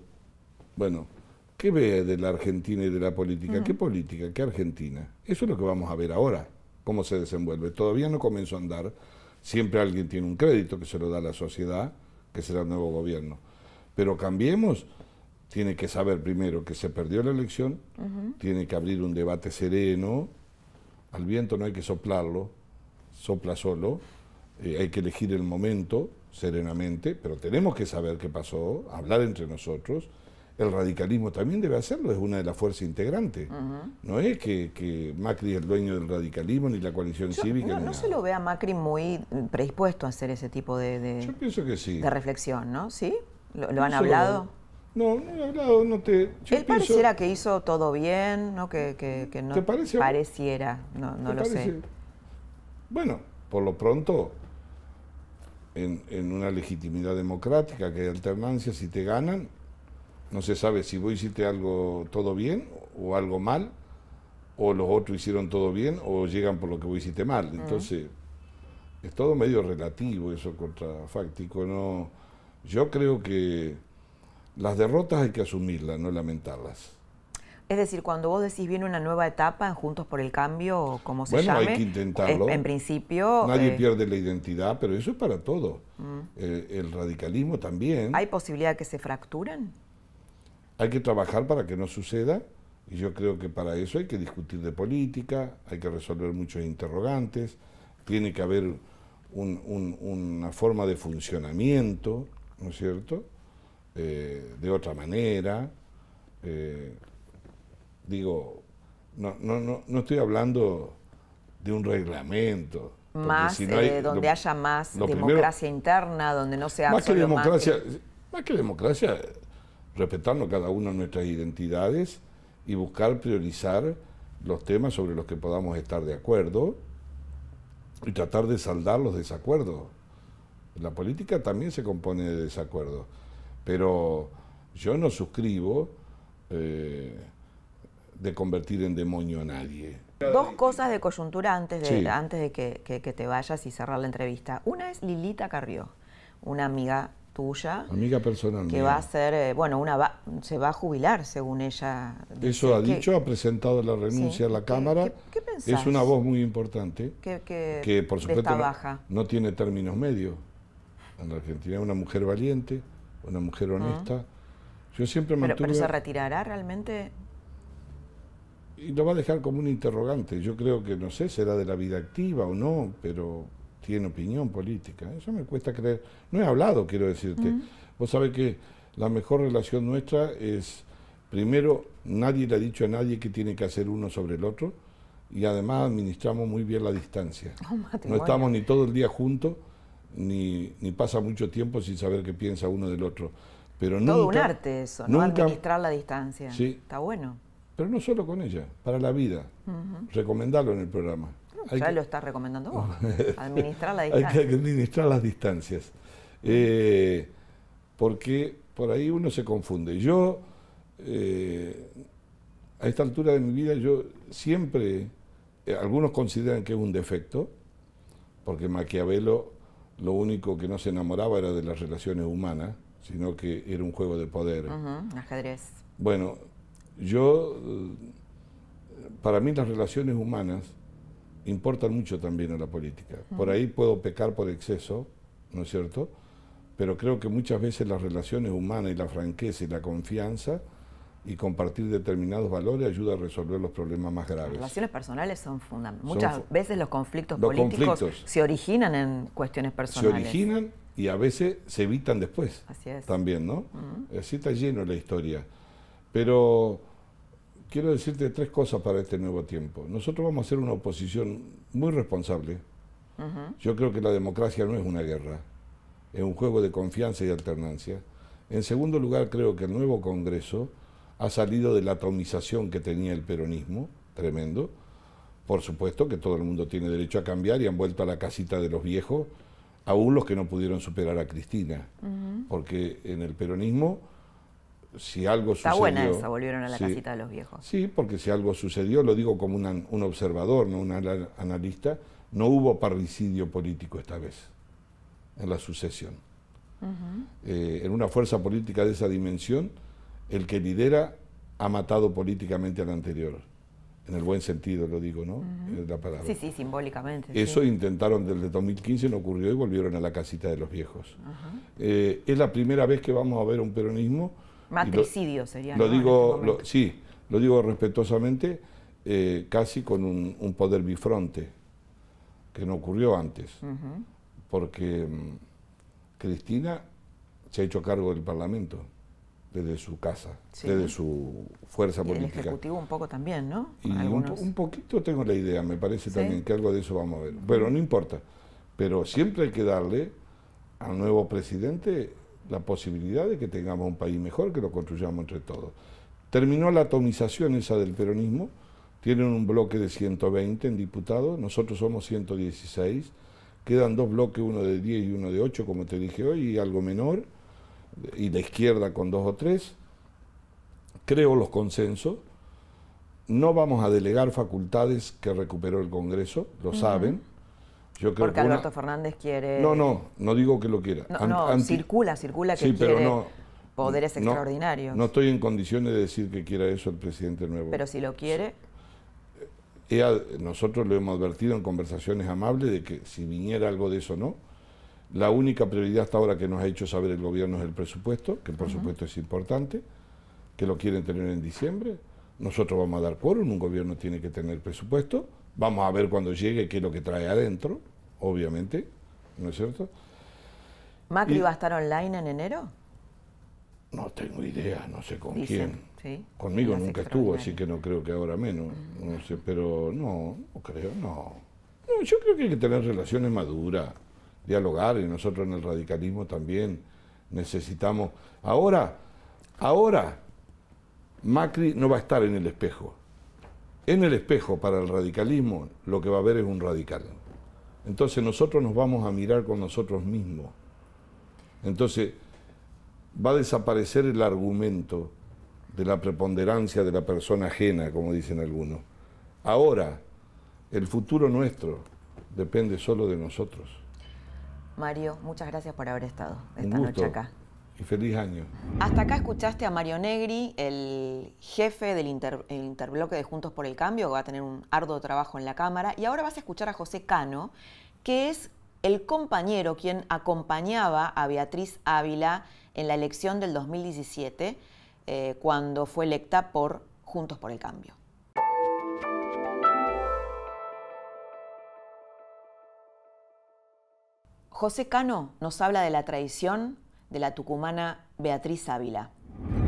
Bueno, ¿qué ve de la Argentina y de la política? ¿Qué política? ¿Qué Argentina? Eso es lo que vamos a ver ahora, cómo se desenvuelve. Todavía no comenzó a andar, siempre alguien tiene un crédito que se lo da la sociedad, que será el nuevo gobierno. Pero cambiemos tiene que saber primero que se perdió la elección, tiene que abrir un debate sereno, al viento no hay que soplarlo, sopla solo, eh, hay que elegir el momento serenamente, pero tenemos que saber qué pasó, hablar entre nosotros. El radicalismo también debe hacerlo, es una de las fuerzas integrantes. No es que, Macri es el dueño del radicalismo ni la coalición cívica. No, se lo ve a Macri muy predispuesto a hacer ese tipo de, Yo pienso que sí. de reflexión, ¿no? ¿Sí? ¿Lo, han hablado? No, no he hablado, no te... Él pareciera que hizo todo bien, ¿no? Que, que, no pareciera, no, no lo sé. Bueno, por lo pronto, en, en, una legitimidad democrática, que hay alternancia, si te ganan, no se sabe si vos hiciste algo todo bien o algo mal, o los otros hicieron todo bien o llegan por lo que vos hiciste mal. Entonces, es todo medio relativo eso contrafáctico, ¿no? Yo creo que las derrotas hay que asumirlas, no lamentarlas. Es decir, cuando vos decís viene una nueva etapa en Juntos por el Cambio, como se bueno, llame, hay que intentarlo. En, principio... Nadie eh, pierde la identidad, pero eso es para todo. Mm. Eh, el radicalismo también. ¿Hay posibilidad de que se fracturen? Hay que trabajar para que no suceda, y yo creo que para eso hay que discutir de política, hay que resolver muchos interrogantes, tiene que haber una forma de funcionamiento, ¿no es cierto?, eh, de otra manera. Eh, digo, no, no, no, no estoy hablando de un reglamento. Más, eh, donde haya más democracia interna, donde no sea más que democracia, más que... democracia, respetarnos cada uno nuestras identidades y buscar priorizar los temas sobre los que podamos estar de acuerdo y tratar de saldar los desacuerdos. La política también se compone de desacuerdos. Pero yo no suscribo eh, de convertir en demonio a nadie. Dos cosas de coyuntura antes de, antes de que, te vayas y cerrar la entrevista. Una es Lilita Carrió, una amiga tuya. Amiga personal. Que va a ser, eh, bueno, una se va a jubilar, según ella. Eso ha dicho, ha presentado la renuncia a la Cámara. ¿Qué, Es una voz muy importante. que por supuesto baja. No, tiene términos medios. En la Argentina es una mujer valiente, una mujer honesta. Yo siempre pero, ¿Pero se retirará realmente? Y lo va a dejar como un interrogante. Yo creo que, no sé, será de la vida activa o no, pero tiene opinión política. Eso me cuesta creer. No he hablado, quiero decirte. Vos sabés que la mejor relación nuestra es, primero, nadie le ha dicho a nadie que tiene que hacer uno sobre el otro y además administramos muy bien la distancia. <laughs> no estamos ni todo el día juntos ni, ni pasa mucho tiempo sin saber qué piensa uno del otro. Pero Todo un arte eso, ¿no? Administrar la distancia. Sí. Está bueno. Pero no solo con ella, para la vida. Recomendarlo en el programa. ya lo estás recomendando vos. administrar la distancia. <laughs> Hay que administrar las distancias. Eh, porque por ahí uno se confunde. Yo, eh, a esta altura de mi vida, yo siempre, eh, algunos consideran que es un defecto, porque Maquiavelo lo único que no se enamoraba era de las relaciones humanas, sino que era un juego de poder. ajedrez. Bueno, yo, para mí las relaciones humanas importan mucho también a la política. Por ahí puedo pecar por exceso, ¿no es cierto? Pero creo que muchas veces las relaciones humanas y la franqueza y la confianza y compartir determinados valores ayuda a resolver los problemas más graves. Las relaciones personales son fundamentales. Muchas veces los conflictos políticos se originan en cuestiones personales. Se originan y a veces se evitan después. Así es. También, ¿no? Así está lleno la historia. Pero quiero decirte tres cosas para este nuevo tiempo. Nosotros vamos a hacer una oposición muy responsable. Yo creo que la democracia no es una guerra, es un juego de confianza y alternancia. En segundo lugar, creo que el nuevo Congreso ha salido de la atomización que tenía el peronismo, tremendo. Por supuesto que todo el mundo tiene derecho a cambiar y han vuelto a la casita de los viejos, aún los que no pudieron superar a Cristina. Porque en el peronismo si algo Está buena esa, volvieron a la casita de los viejos. Sí, porque si algo sucedió, lo digo como un observador, no un analista, no hubo parricidio político esta vez en la sucesión. Eh, en una fuerza política de esa dimensión, el que lidera ha matado políticamente al anterior. En el buen sentido lo digo, ¿no? la palabra. Sí, sí, simbólicamente. Eso intentaron desde 2015, no ocurrió y volvieron a la casita de los viejos. Eh, es la primera vez que vamos a ver un peronismo Matricidio sería. Lo digo, este sí, lo digo respetuosamente, eh, casi con un, poder bifronte, que no ocurrió antes, porque mm, Cristina se ha hecho cargo del Parlamento desde su casa, desde su fuerza política. El Ejecutivo un poco también, ¿no? Y un, poquito tengo la idea, me parece también que algo de eso vamos a ver. Pero no importa. Pero siempre hay que darle al nuevo presidente la posibilidad de que tengamos un país mejor, que lo construyamos entre todos. Terminó la atomización esa del peronismo, tienen un bloque de 120 en diputados, nosotros somos 116, quedan dos bloques, uno de 10 y uno de 8, como te dije hoy, y algo menor, y la izquierda con dos o tres. Creo los consensos. No vamos a delegar facultades que recuperó el Congreso, lo saben porque Alberto Fernández quiere... No, no, no digo que lo quiera. No, circula, circula que quiere poderes extraordinarios. No estoy en condiciones de decir que quiera eso el presidente nuevo. Pero si lo quiere... nosotros lo hemos advertido en conversaciones amables de que si viniera algo de eso no. La única prioridad hasta ahora que nos ha hecho saber el gobierno es el presupuesto, que por supuesto es importante, que lo quieren tener en diciembre. Nosotros vamos a dar quórum, un gobierno tiene que tener presupuesto. Vamos a ver cuando llegue qué es lo que trae adentro obviamente, ¿no es cierto? ¿Macri va a estar online en enero? No tengo idea, no sé con quién. Conmigo nunca estuvo, así que no creo que ahora menos. No sé, pero no, no creo, no. Yo creo que hay que tener relaciones maduras, dialogar, y nosotros en el radicalismo también necesitamos. Ahora, ahora, Macri no va a estar en el espejo. En el espejo para el radicalismo lo que va a haber es un radical. Entonces nosotros nos vamos a mirar con nosotros mismos. Entonces va a desaparecer el argumento de la preponderancia de la persona ajena, como dicen algunos. Ahora, el futuro nuestro depende solo de nosotros. Mario, muchas gracias por haber estado esta noche acá. Y feliz año. Hasta acá escuchaste a Mario Negri, el jefe del interbloque de Juntos por el Cambio, que va a tener un arduo trabajo en la Cámara. Y ahora vas a escuchar a José Cano, que es el compañero quien acompañaba a Beatriz Ávila en la elección del 2017, eh, cuando fue electa por Juntos por el Cambio. José Cano nos habla de la traición de la tucumana Beatriz Ávila.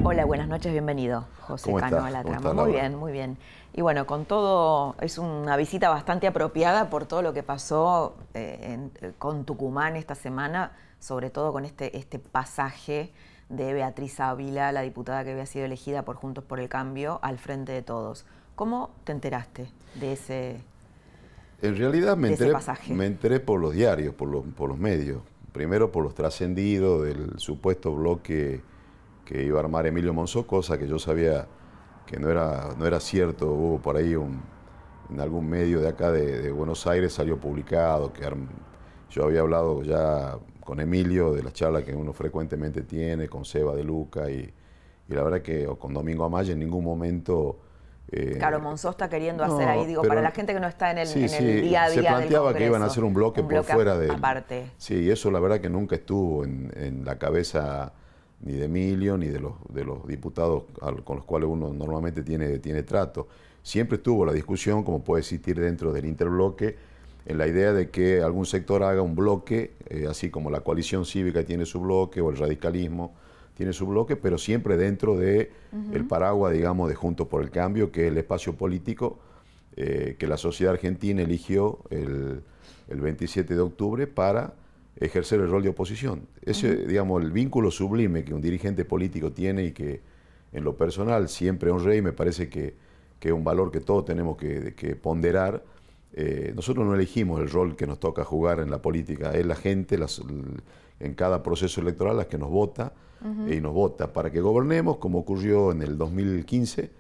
Hola, buenas noches, bienvenido, José Cano a la trama. Muy bien, muy bien. Y bueno, con todo, es una visita bastante apropiada por todo lo que pasó eh, con Tucumán esta semana, sobre todo con este, este pasaje de Beatriz Ávila, la diputada que había sido elegida por Juntos por el Cambio, al frente de todos. ¿Cómo te enteraste de ese En realidad me, enteré, me enteré por los diarios, por los, por los medios primero por los trascendidos del supuesto bloque que iba a armar Emilio Monzó, cosa que yo sabía que no era, no era cierto. Hubo por ahí un, en algún medio de acá de, Buenos Aires salió publicado que yo había hablado ya con Emilio de la charla que uno frecuentemente tiene, con Seba de Luca y, la verdad que o con Domingo Amaya en ningún momento eh, claro, Monzó está queriendo hacer ahí, digo, para la gente que no está en el, día a día. Se planteaba que iban a hacer un bloque, por fuera de. Aparte. Sí, y eso la verdad que nunca estuvo en, la cabeza ni de Emilio ni de los, de los diputados con los cuales uno normalmente tiene, tiene trato. Siempre estuvo la discusión, como puede existir dentro del interbloque, en la idea de que algún sector haga un bloque, eh, así como la coalición cívica tiene su bloque o el radicalismo tiene su bloque, pero siempre dentro de el paraguas, digamos, de Juntos por el Cambio, que es el espacio político eh, que la sociedad argentina eligió el, 27 de octubre para ejercer el rol de oposición. Ese, digamos, el vínculo sublime que un dirigente político tiene y que en lo personal siempre honré y me parece que, es un valor que todos tenemos que, ponderar. Eh, nosotros no elegimos el rol que nos toca jugar en la política, es la gente en cada proceso electoral la que nos vota y nos vota para que gobernemos, como ocurrió en el 2015,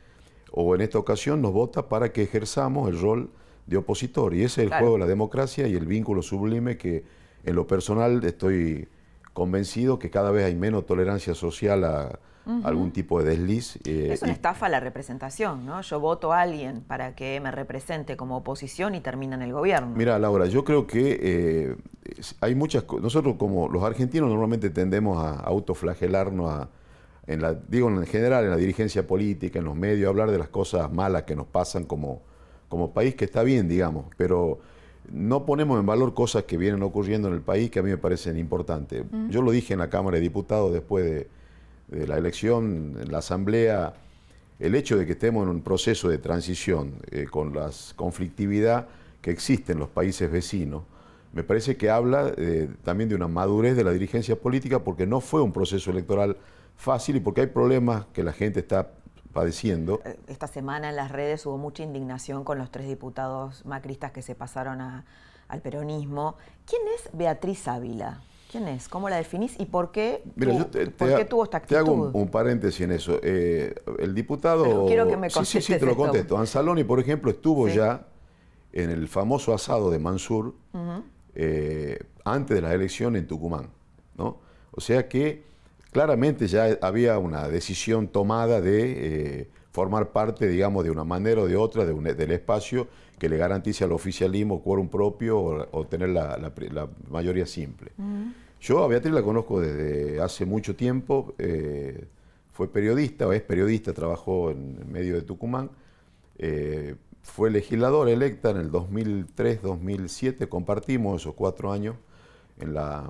o en esta ocasión nos vota para que ejerzamos el rol de opositor. Y ese es el juego de la democracia y el vínculo sublime que en lo personal estoy convencido que cada vez hay menos tolerancia social a, algún tipo de desliz. Eh, es una estafa la representación, ¿no? Yo voto a alguien para que me represente como oposición y termina en el gobierno. Mira, Laura, yo creo que eh, hay muchas cosas. Nosotros como los argentinos normalmente tendemos a autoflagelarnos a en la, digo en general, en la dirigencia política, en los medios, hablar de las cosas malas que nos pasan como, como país, que está bien, digamos, pero no ponemos en valor cosas que vienen ocurriendo en el país que a mí me parecen importantes. Yo lo dije en la Cámara de Diputados después de, la elección, en la Asamblea, el hecho de que estemos en un proceso de transición eh, con la conflictividad que existe en los países vecinos, me parece que habla eh, también de una madurez de la dirigencia política porque no fue un proceso electoral fácil y porque hay problemas que la gente está padeciendo. Eh, esta semana en las redes hubo mucha indignación con los tres diputados macristas que se pasaron al peronismo. ¿Quién es Beatriz Ávila? ¿Quién es? ¿Cómo la definís y por qué, tuvo esta actitud? Te hago un, paréntesis en eso. Eh, el diputado... quiero que me Sí, sí, sí, te lo contesto. Anzaloni, por ejemplo, estuvo ya en el famoso asado de Mansur eh, antes de la elección en Tucumán. ¿no? O sea que claramente ya había una decisión tomada de eh, formar parte, digamos, de una manera o de otra del espacio que le garantice al oficialismo quórum propio o, tener la, mayoría simple. Yo a Beatriz la conozco desde hace mucho tiempo, eh, fue periodista, o es periodista, trabajó en el medio de Tucumán, eh, fue legisladora electa en el 2003-2007, compartimos esos cuatro años en, la,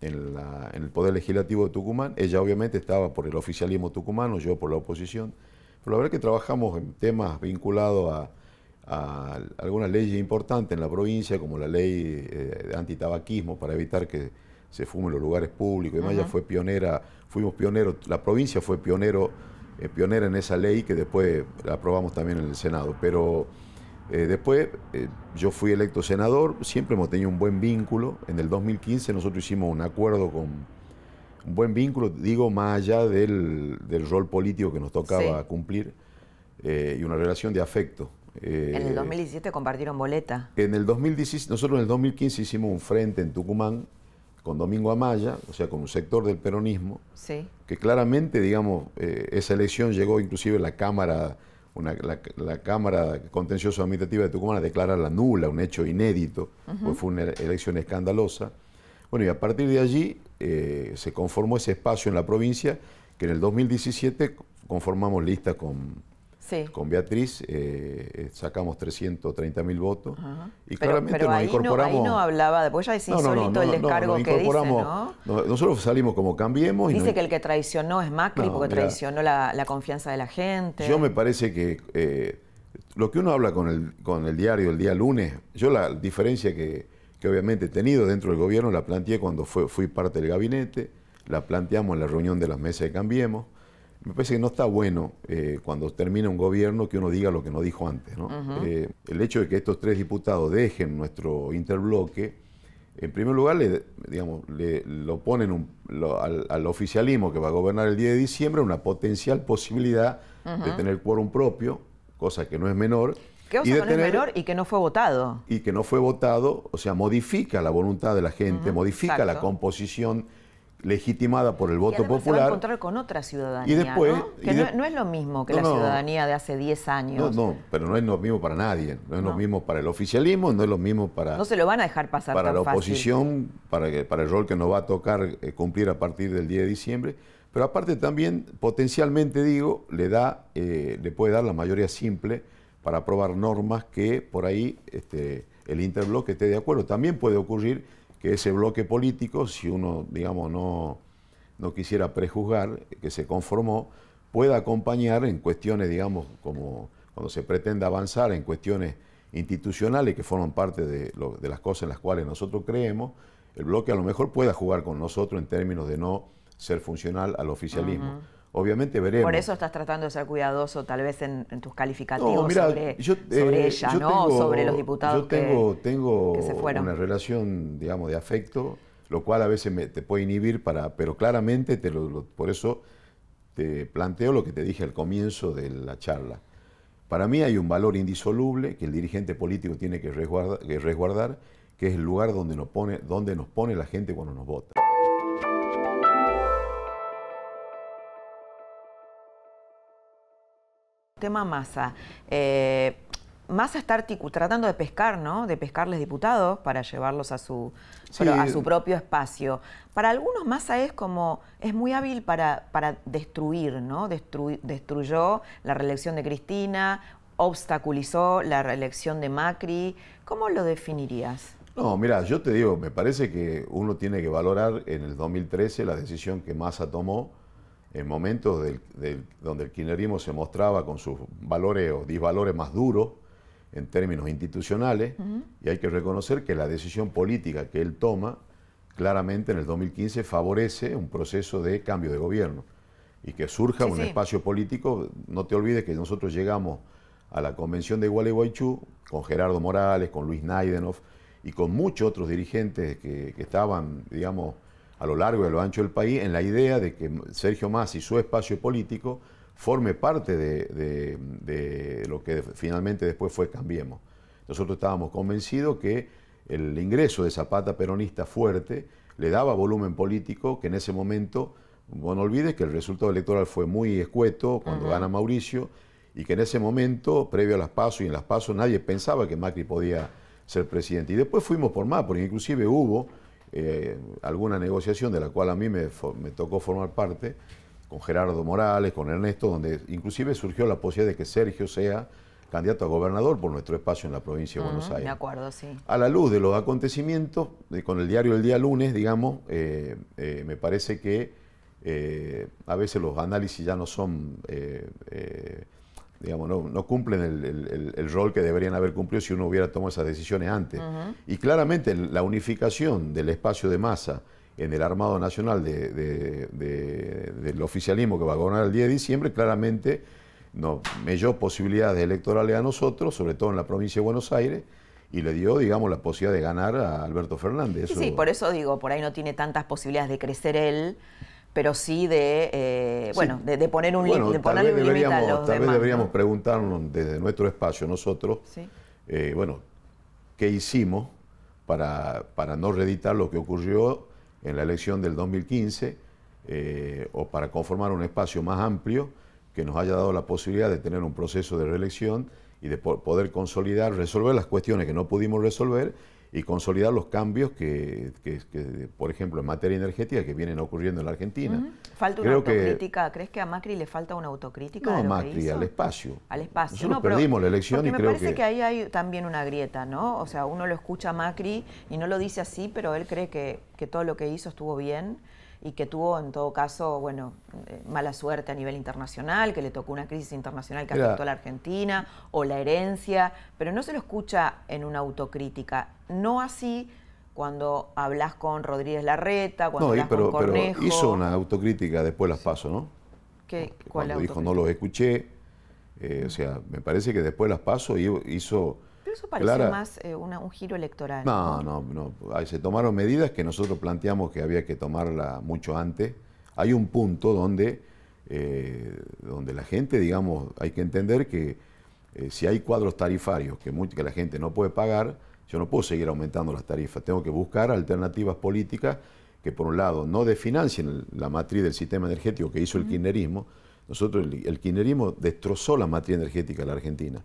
en, la, en, el Poder Legislativo de Tucumán. Ella obviamente estaba por el oficialismo tucumano, yo por la oposición. Pero la verdad es que trabajamos en temas vinculados a, a algunas leyes importantes en la provincia, como la ley eh, de antitabaquismo, para evitar que se fume en los lugares públicos. Además, ella fue pionera, fuimos pioneros, la provincia fue pionero, eh, pionera en esa ley que después la aprobamos también en el Senado. Pero eh, después eh, yo fui electo senador, siempre hemos tenido un buen vínculo. En el 2015 nosotros hicimos un acuerdo con un buen vínculo, digo, más allá del, rol político que nos tocaba cumplir y una relación de afecto. En el 2017 compartieron boleta. En el 2017, nosotros en el 2015 hicimos un frente en Tucumán con Domingo Amaya, o sea, con un sector del peronismo, que claramente, digamos, esa elección llegó inclusive la Cámara la, Cámara Contencioso Administrativa de Tucumán a declararla nula, un hecho inédito, porque fue una elección escandalosa. Bueno, y a partir de allí eh, se conformó ese espacio en la provincia que en el 2017 conformamos lista con, con Beatriz eh, sacamos 330 mil votos y claramente pero nos incorporamos. No, ahí no hablaba, después ya es insólito el descargo que dice, ¿no? Nosotros salimos como cambiemos. Dice que el que traicionó es Macri porque traicionó la, confianza de la gente. Yo me parece que eh, lo que uno habla con el, con el diario el día lunes, yo la diferencia que, que obviamente he tenido dentro del gobierno la planteé cuando fui parte del gabinete, la planteamos en la reunión de las mesas de Cambiemos me parece que no está bueno eh, cuando termina un gobierno que uno diga lo que no dijo antes. Eh, el hecho de que estos tres diputados dejen nuestro interbloque, en primer lugar, le, digamos, le, lo ponen al, oficialismo que va a gobernar el 10 de diciembre una potencial posibilidad de tener quórum propio, cosa que no es menor. Que y no es menor y que no fue votado. Y que no fue votado, o sea, modifica la voluntad de la gente, modifica la composición legitimada por el voto popular. Se va a encontrar con otra ciudadanía. Y después, ¿no? Que no, es lo mismo que la ciudadanía de hace 10 años. No, no, pero no es lo mismo para nadie. No es lo mismo para el oficialismo, no es lo mismo para. No se lo van a dejar pasar Para la oposición, para, que, para el rol que nos va a tocar eh, cumplir a partir del 10 de diciembre. Pero aparte también, potencialmente digo, le da, eh, le puede dar la mayoría simple para aprobar normas que por ahí este, el interbloque esté de acuerdo. También puede ocurrir que ese bloque político, si uno, digamos, no, no quisiera prejuzgar, que se conformó, pueda acompañar en cuestiones, digamos, como cuando se pretende avanzar en cuestiones institucionales que forman parte de, las cosas en las cuales nosotros creemos, el bloque a lo mejor pueda jugar con nosotros en términos de no ser funcional al oficialismo. Obviamente veremos. Por eso estás tratando de ser cuidadoso tal vez en, tus calificativos sobre, eh, ella, ¿no? sobre los diputados yo tengo, tengo una relación, digamos, de afecto, lo cual a veces me, te puede inhibir para, pero claramente te por eso te planteo lo que te dije al comienzo de la charla. Para mí hay un valor indisoluble que el dirigente político tiene que resguardar, que, es el lugar donde nos, pone, donde nos pone la gente cuando nos vota. Tema masa. Eh, Massa está tratando de pescar, ¿no? De pescarles diputados para llevarlos a su, a su propio espacio. Para algunos Massa es como, es muy hábil para, para destruir, ¿no? destruyó la reelección de Cristina, obstaculizó la reelección de Macri. ¿Cómo lo definirías? No, mira, yo te digo, me parece que uno tiene que valorar en el 2013 la decisión que Massa tomó en momentos donde el kirchnerismo se mostraba con sus valores o disvalores más duros, en términos institucionales y hay que reconocer que la decisión política que él toma claramente en el 2015 favorece un proceso de cambio de gobierno y que surja un espacio político. No te olvides que nosotros llegamos a la convención de Gualeguaychú con Gerardo Morales, con Luis Naidenov y con muchos otros dirigentes que, que estaban, digamos, a lo largo y a lo ancho del país en la idea de que Sergio Massa y su espacio político forme parte de, lo que finalmente después fue Cambiemos. Nosotros estábamos convencidos que el ingreso de Zapata peronista fuerte le daba volumen político que en ese momento, bueno, no olvides que el resultado electoral fue muy escueto cuando gana Mauricio y que en ese momento, previo a las pasos y en las pasos, nadie pensaba que Macri podía ser presidente. Y después fuimos por más, porque inclusive hubo eh, alguna negociación de la cual a mí me tocó formar parte, con Gerardo Morales, con Ernesto, donde inclusive surgió la posibilidad de que Sergio sea candidato a gobernador por nuestro espacio en la provincia de Buenos Aires. De acuerdo, sí. A la luz de los acontecimientos, con el diario del día lunes, digamos, eh, eh, me parece que a veces los análisis ya no son, digamos, no, cumplen el, rol que deberían haber cumplido si uno hubiera tomado esas decisiones antes. Y claramente la unificación del espacio de masa en el Armado Nacional del oficialismo que va a gobernar el día de diciembre, claramente nos melló posibilidades electorales a nosotros, sobre todo en la provincia de Buenos Aires, y le dio, digamos, la posibilidad de ganar a Alberto Fernández. Sí, por eso digo, por ahí no tiene tantas posibilidades de crecer él, pero sí de, eh, bueno, de, poner un, límite a los Tal vez deberíamos preguntarnos desde nuestro espacio nosotros, eh, bueno, ¿qué hicimos para, para no reeditar lo que ocurrió en la elección del 2015 eh, o para conformar un espacio más amplio que nos haya dado la posibilidad de tener un proceso de reelección y de poder consolidar, resolver las cuestiones que no pudimos resolver y consolidar los cambios que, por ejemplo, en materia energética que vienen ocurriendo en la Argentina. ¿Falta una autocrítica? ¿Crees que a Macri le falta una autocrítica? No, a Macri, al espacio. Al espacio. Nosotros perdimos la elección y me creo parece que... ahí hay también una grieta, ¿no? O sea, uno lo escucha a Macri y no lo dice así, pero él cree que, que todo lo que hizo estuvo bien y que tuvo en todo caso, bueno, eh, mala suerte a nivel internacional, que le tocó una crisis internacional que afectó a la Argentina, o la herencia, pero no se lo escucha en una autocrítica. No así cuando hablas con Rodríguez Larreta, cuando hablas con Cornejo. Pero hizo una autocrítica después las paso, ¿no? ¿Qué, ¿Cuál cuando dijo no los escuché, eh, o sea, me parece que después las paso hizo eso parece más eh, un giro electoral. No, no, no, Se tomaron medidas que nosotros planteamos que había que tomarla mucho antes. Hay un punto donde, eh, donde la gente, digamos, hay que entender que eh, si hay cuadros tarifarios que, que la gente no puede pagar, yo no puedo seguir aumentando las tarifas. Tengo que buscar alternativas políticas que, por un lado, no desfinancien la matriz del sistema energético que hizo el kirchnerismo. Nosotros, el, el kirchnerismo destrozó la matriz energética de la Argentina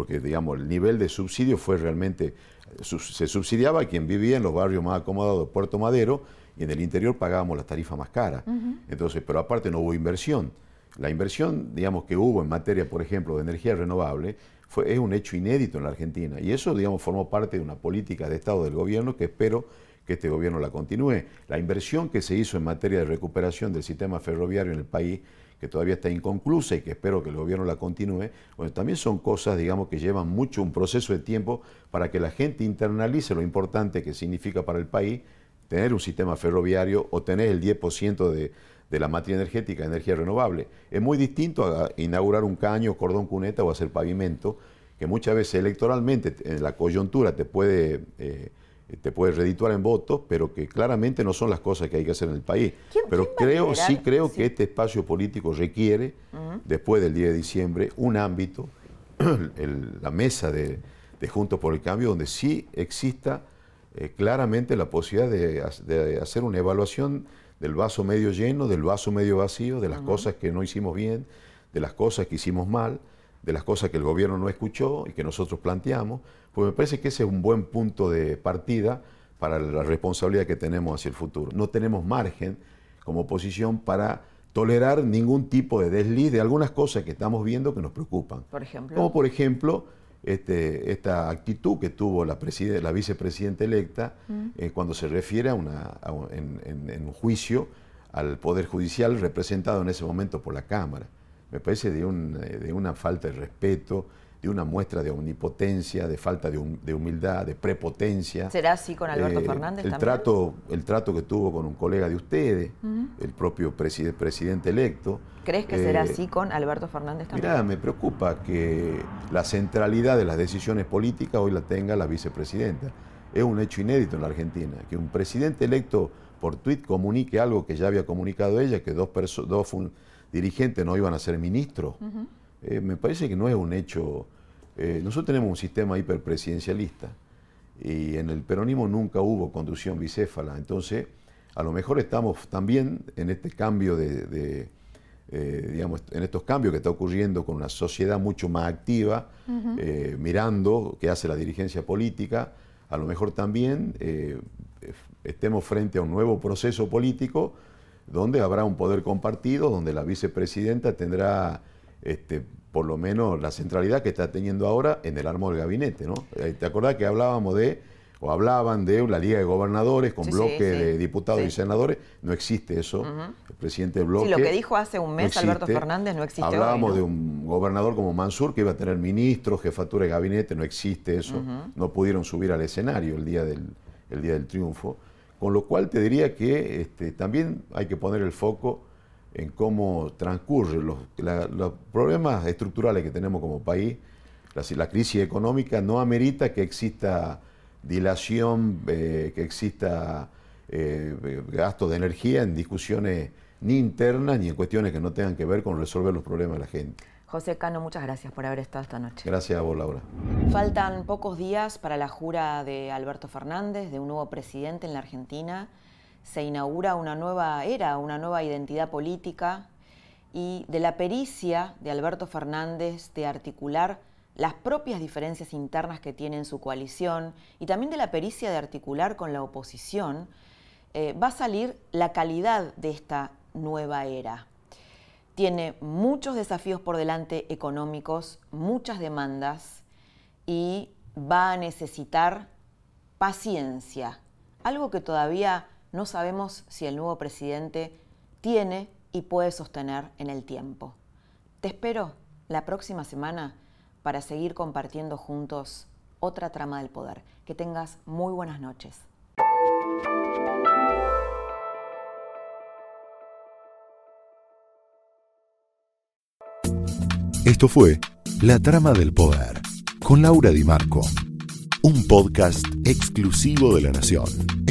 porque digamos el nivel de subsidio fue realmente, se subsidiaba a quien vivía en los barrios más acomodados de Puerto Madero y en el interior pagábamos la tarifa más cara. Entonces, pero aparte no hubo inversión. La inversión, digamos, que hubo en materia, por ejemplo, de energía renovable, fue, es un hecho inédito en la Argentina. Y eso, digamos, formó parte de una política de Estado del gobierno que espero que este gobierno la continúe. La inversión que se hizo en materia de recuperación del sistema ferroviario en el país, que todavía está inconclusa y que espero que el gobierno la continúe, también son cosas, digamos, que llevan mucho un proceso de tiempo para que la gente internalice lo importante que significa para el país tener un sistema ferroviario o tener el 10% de, de la materia energética, energía renovable. Es muy distinto a inaugurar un caño, cordón cuneta o hacer pavimento, que muchas veces electoralmente en la coyuntura te puede eh, te puede redituar en votos, pero que claramente no son las cosas que hay que hacer en el país. pero creo, sí creo que este espacio político requiere, después del 10 de diciembre, un ámbito, <clears throat> la mesa de, Juntos por el Cambio, donde sí exista eh, claramente la posibilidad de, hacer una evaluación del vaso medio lleno, del vaso medio vacío, de las cosas que no hicimos bien, de las cosas que hicimos mal, de las cosas que el gobierno no escuchó y que nosotros planteamos, pues me parece que ese es un buen punto de partida para la responsabilidad que tenemos hacia el futuro. No tenemos margen como oposición para tolerar ningún tipo de desliz de algunas cosas que estamos viendo que nos preocupan. Por ejemplo. Como por ejemplo este, esta actitud que tuvo la, la vicepresidenta electa mm. eh, cuando se refiere a una, en, un juicio al Poder Judicial representado en ese momento por la Cámara. Me parece de, un, de una falta de respeto, de una muestra de omnipotencia, de falta de, humildad, de prepotencia. ¿Será así con Alberto eh, Fernández el Trato, el trato que tuvo con un colega de ustedes, el propio presidente electo. ¿Crees que será eh, así con Alberto Fernández también? Mira, me preocupa que la centralidad de las decisiones políticas hoy la tenga la vicepresidenta. Es un hecho inédito en la Argentina, que un presidente electo por tuit comunique algo que ya había comunicado ella, que dos, dos dirigentes no iban a ser ministros. Eh, me parece que no es un hecho... Eh, nosotros tenemos un sistema hiperpresidencialista y en el peronismo nunca hubo conducción bicéfala, entonces a lo mejor estamos también en este cambio de, eh, digamos, en estos cambios que está ocurriendo con una sociedad mucho más activa, mirando qué hace la dirigencia política, a lo mejor también estemos frente a un nuevo proceso político donde habrá un poder compartido, donde la vicepresidenta tendrá este, por lo menos la centralidad que está teniendo ahora en el armo del gabinete. ¿no? Eh, ¿Te acordás que hablábamos de, o hablaban de la Liga de Gobernadores con bloque de diputados y senadores? No existe eso. El presidente bloque. Sí, lo que dijo hace un mes Alberto Fernández no existe. Hablábamos de un gobernador como Mansur que iba a tener ministro, jefatura de gabinete, no existe eso. No pudieron subir al escenario el día del, el día del triunfo. Con lo cual te diría que este, también hay que poner el foco en cómo transcurren los, problemas estructurales que tenemos como país. La, crisis económica no amerita que exista dilación, eh, que exista eh, gasto de energía en discusiones ni internas ni en cuestiones que no tengan que ver con resolver los problemas de la gente. José Cano, muchas gracias por haber estado esta noche. Gracias a vos, Laura. Faltan pocos días para la jura de Alberto Fernández, de un nuevo presidente en la Argentina se inaugura una nueva era, una nueva identidad política y de la pericia de Alberto Fernández de articular las propias diferencias internas que tiene en su coalición y también de la pericia de articular con la oposición, eh, va a salir la calidad de esta nueva era. Tiene muchos desafíos por delante económicos, muchas demandas y va a necesitar paciencia, algo que todavía no sabemos si el nuevo presidente tiene y puede sostener en el tiempo. Te espero la próxima semana para seguir compartiendo juntos otra trama del poder. Que tengas muy buenas noches. Esto fue La Trama del Poder con Laura Di Marco, un podcast exclusivo de la Nación.